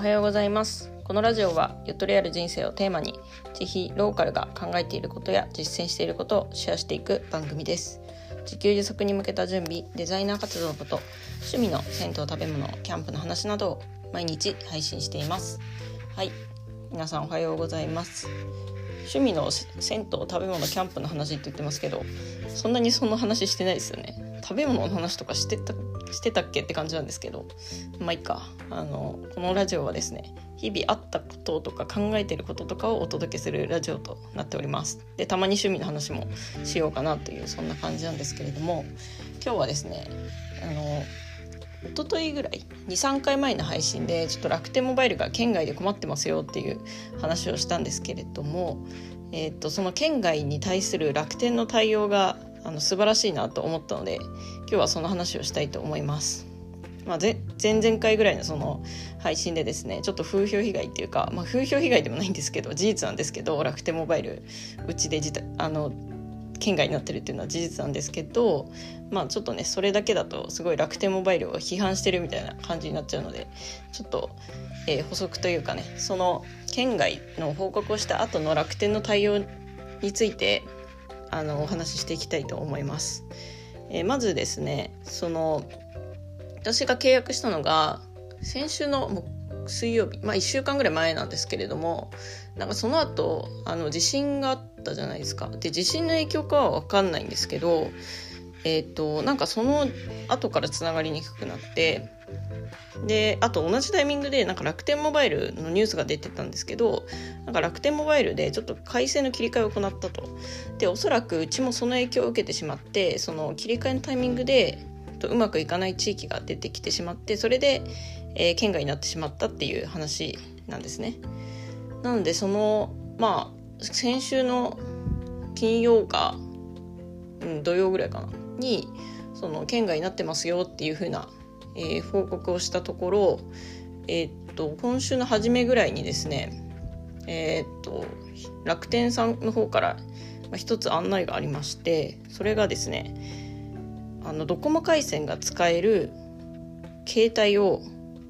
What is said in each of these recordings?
はようございます。このラジオはゆとりある人生をテーマにぜひローカルが考えていることや実践していることをシェアしていく番組です。自給自足に向けた準備デザイナー活動のこと趣味の銭湯食べ物キャンプの話などを毎日配信しています。はい。皆さんおはようございます。趣味の銭湯食べ物キャンプの話って言ってますけどそんなにその話してないですよね。食べ物の話とかしてたしてたっけって感じなんですけどまあいいか。あのこのラジオはですね日々あったこととか考えてることとかをお届けするラジオとなっております。でたまに趣味の話もしようかなというそんな感じなんですけれども今日はですねあの一昨日ぐらい23回前の配信でちょっと楽天モバイルが県外で困ってますよっていう話をしたんですけれども、えー、とその県外に対する楽天の対応があの素晴らしいなと思ったので今日はその話をしたいと思います。まあ、前々回ぐらいのその配信でですねちょっと風評被害っていうか、まあ、風評被害でもないんですけど事実なんですけど楽天モバイルうちであの県外になってるっていうのは事実なんですけどまあちょっとねそれだけだとすごい楽天モバイルを批判してるみたいな感じになっちゃうのでちょっと、えー、補足というかねその県外の報告をした後の楽天の対応についてあのお話ししていきたいと思います。えー、まずですねその私が契約したのが先週の水曜日まあ1週間ぐらい前なんですけれどもなんかその後あの地震があったじゃないですかで地震の影響かは分かんないんですけどえっ、ー、となんかその後からつながりにくくなってであと同じタイミングでなんか楽天モバイルのニュースが出てたんですけどなんか楽天モバイルでちょっと回線の切り替えを行ったと。でおそらくうちもその影響を受けてしまってその切り替えのタイミングでうまくいかない地域が出てきてしまってそれで、えー、県外になってしまったっていう話なんですね。なのでそのまあ先週の金曜か、うん、土曜ぐらいかな？にその県外になってますよっていう風なえー、報告をしたところ、えー、っと今週の初めぐらいにですね、えー、っと楽天さんの方から一つ案内がありましてそれがですねあのドコモ回線が使える携帯を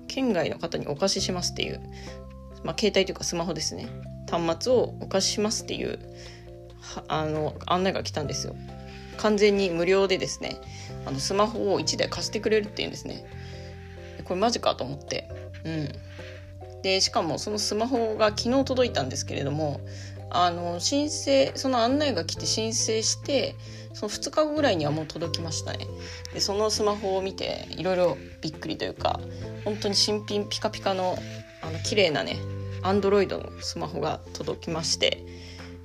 県外の方にお貸ししますっていう、まあ、携帯というかスマホですね端末をお貸ししますっていうあの案内が来たんですよ。完全に無料でですねあのスマホを1台貸してくれるっていうんですね。これマジかと思って。うん。でしかもそのスマホが昨日届いたんですけれどもあの申請その案内が来て申請してその2日後ぐらいにはもう届きましたね。でそのスマホを見ていろいろびっくりというか本当に新品ピカピカのあの綺麗なねアンドロイドのスマホが届きまして、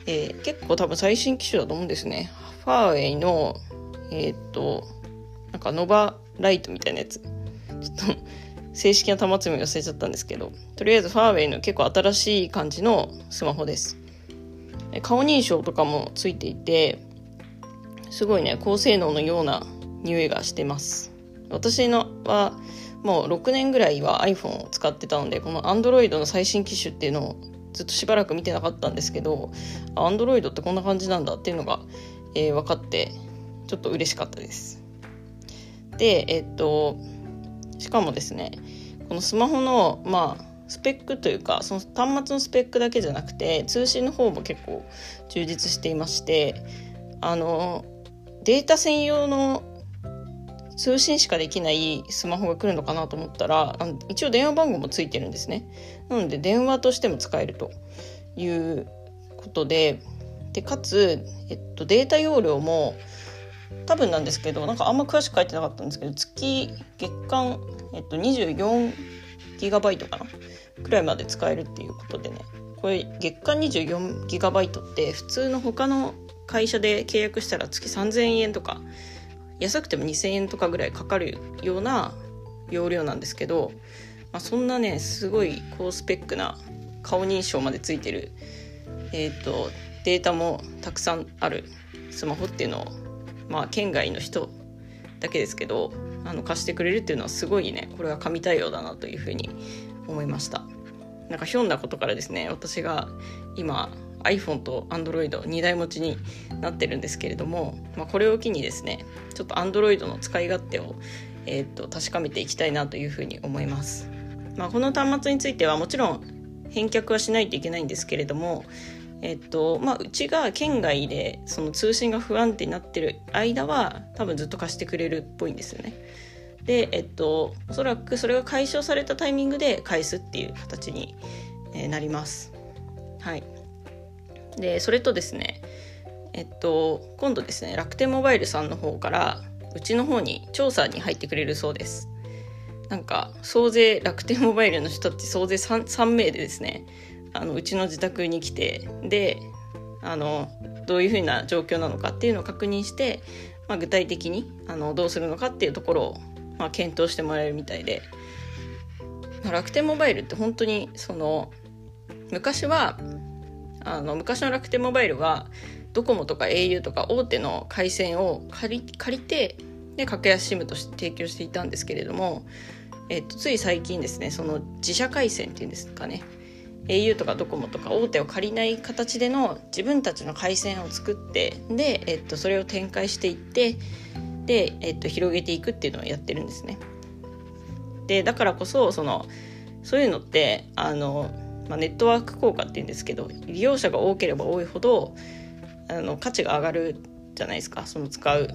えー、結構多分最新機種だと思うんですね。ファーウェイのえっ、となんかノバライトみたいなやつ。ちょっと正式な端末名忘れちゃったんですけど。とりあえずファーウェイの結構新しい感じのスマホです。顔認証とかもついていてすごいね高性能のような匂いがしてます。私のはもう6年ぐらいは iPhone を使ってたのでこの Android の最新機種っていうのをずっとしばらく見てなかったんですけど Android ってこんな感じなんだっていうのが、えー、分かってちょっと嬉しかったです。でえっとしかもですねこのスマホのまあスペックというかその端末のスペックだけじゃなくて通信の方も結構充実していましてあのデータ専用の通信しかできないスマホが来るのかなと思ったら一応電話番号もついてるんですね。なので電話としても使えるということででかつ、えっと、データ容量も多分なんですけどなんかあんま詳しく書いてなかったんですけど月月間、えっと、24ギガバイトかな？くらいまで使えるっていうことでね。これ月間24ギガバイトって普通の他の会社で契約したら月3000円とか安くても2000円とかぐらいかかるような容量なんですけど、まあ、そんなねすごい高スペックな顔認証までついてる、えーとデータもたくさんあるスマホっていうのをまあ県外の人だけですけどあの貸してくれるっていうのはすごいねこれは神対応だなというふうに思いました。なんかひょんなことからですね私が今 iPhone と Android2 台持ちになってるんですけれども、まあ、これを機にですねちょっと Android の使い勝手を、えー、と確かめていきたいなというふうに思いますまあ、この端末についてはもちろん返却はしないといけないんですけれども、えっとまあ、うちが県外でその通信が不安定になってる間は多分ずっと貸してくれるっぽいんですよね。で、えっと、おそらくそれが解消されたタイミングで返すっていう形になります。はい。で、それとですね、えっと、今度ですね、楽天モバイルさんの方から、うちの方に調査に入ってくれるそうです。なんか、総勢、楽天モバイルの人って総勢 3, 3名でですね、あのうちの自宅に来て、で、あの、どういうふうな状況なのかっていうのを確認して、まあ、具体的にあのどうするのかっていうところをまあ、検討してもらえるみたいでま楽天モバイルって本当にその昔はあの昔の楽天モバイルはドコモとか au とか大手の回線を借り借りてで格安 SIM として提供していたんですけれども、えっと、つい最近ですねその自社回線っていうんですかね au とかドコモとか大手を借りない形での自分たちの回線を作ってで、えっと、それを展開していってで、えっと、広げていくっていうのをやってるんですね。でだからこそそのそういうのってあの、まあ、ネットワーク効果っていうんですけど利用者が多ければ多いほどあの価値が上がるじゃないですかその使う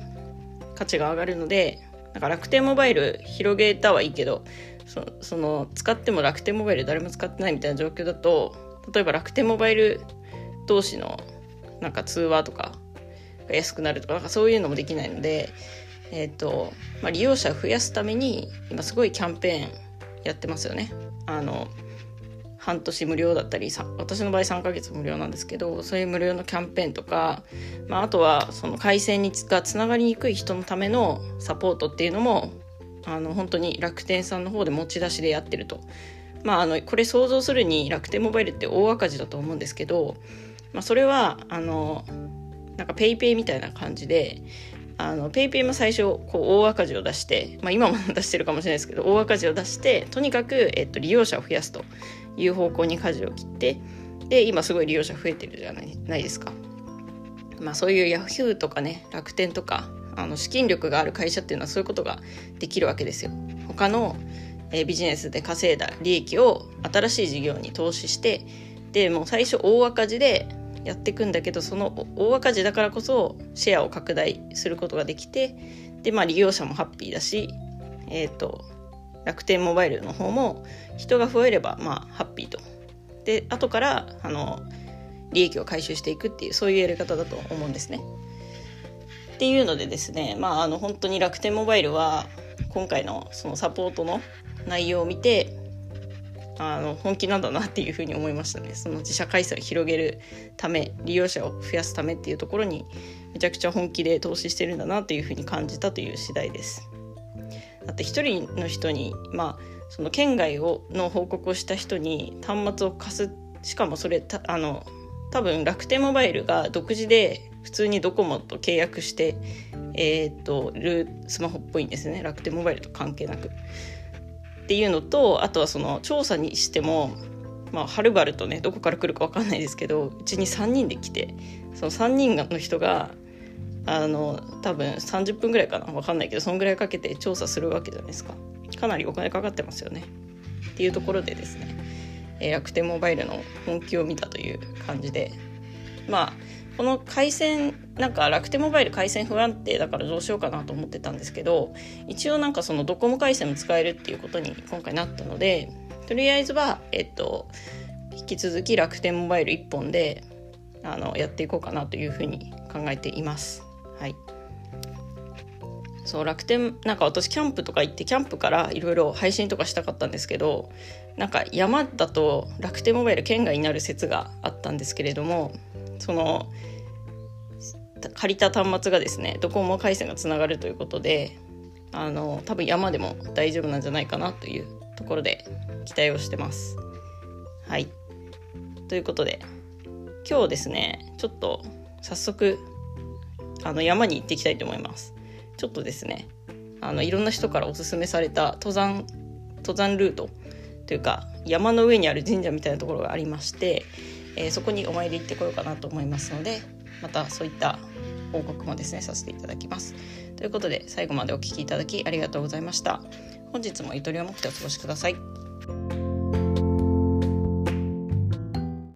価値が上がるのでなんか楽天モバイル広げたはいいけどそその使っても楽天モバイル誰も使ってないみたいな状況だと例えば楽天モバイル同士のなんか通話とかが安くなるとかなんかそういうのもできないのでえ、ー、と、まあ、利用者を増やすために今すごいキャンペーンやってますよね。あの半年無料だったり私の場合3ヶ月無料なんですけどそういう無料のキャンペーンとか、まあ、あとはその回線にがつながりにくい人のためのサポートっていうのもあの本当に楽天さんの方で持ち出しでやってると。まあ、あのこれ想像するに楽天モバイルって大赤字だと思うんですけど、まあ、それはあのなんか PayPay みたいな感じであの PayPay も最初こう大赤字を出して、まあ、今も出してるかもしれないですけど大赤字を出してとにかく、えっと、利用者を増やすという方向に舵を切ってで今すごい利用者増えてるじゃないないですか。まあ、そういう Yahoo とかね楽天とかあの資金力がある会社っていうのはそういうことができるわけですよ。他の、え、ビジネスで稼いだ利益を新しい事業に投資してでもう最初大赤字でやっていくんだけどその大赤字だからこそシェアを拡大することができてでまあ利用者もハッピーだしえっ、ー、と楽天モバイルの方も人が増えればまあハッピーとで後からあの利益を回収していくっていうそういうやり方だと思うんですね。っていうのでですねまああの本当に楽天モバイルは今回のそのサポートの内容を見てあの本気なんだなっていうふうに思いましたね。その自社回線を広げるため利用者を増やすためっていうところにめちゃくちゃ本気で投資してるんだなっていうふうに感じたという次第です。だって一人の人にまあその県外をの報告をした人に端末を貸す。しかもそれたあの多分楽天モバイルが独自で普通にドコモと契約してえー、っとるスマホっぽいんですね。楽天モバイルと関係なく。っていうのとあとはその調査にしてもまあ、はるばるとねどこから来るか分かんないですけどうちに3人で来てその3人の人があの多分30分ぐらいかな分かんないけどそんぐらいかけて調査するわけじゃないですか。かなりお金かかってますよね。っていうところでですね、えー、楽天モバイルの本気を見たという感じでまあこの回線なんか楽天モバイル回線不安定だからどうしようかなと思ってたんですけど一応なんかそのドコモ回線も使えるっていうことに今回なったのでとりあえずはえっと引き続き楽天モバイル1本であのやっていこうかなというふうに考えています。はいそう楽天なんか私キャンプとか行ってキャンプからいろいろ配信とかしたかったんですけどなんか山だと楽天モバイル圏外になる説があったんですけれどもその借りた端末がですねドコモ回線がつながるということであの多分山でも大丈夫なんじゃないかなというところで期待をしてます。はいということで今日ですねちょっと早速あの山に行っていきたいと思います。ちょっとですねあのいろんな人からおすすめされた登山登山ルートというか山の上にある神社みたいなところがありまして、えー、そこにお参り行ってこようかなと思いますのでまたそういった報告もですねさせていただきますということで最後までお聴きいただきありがとうございました本日もゆとりを持ってお過ごしください。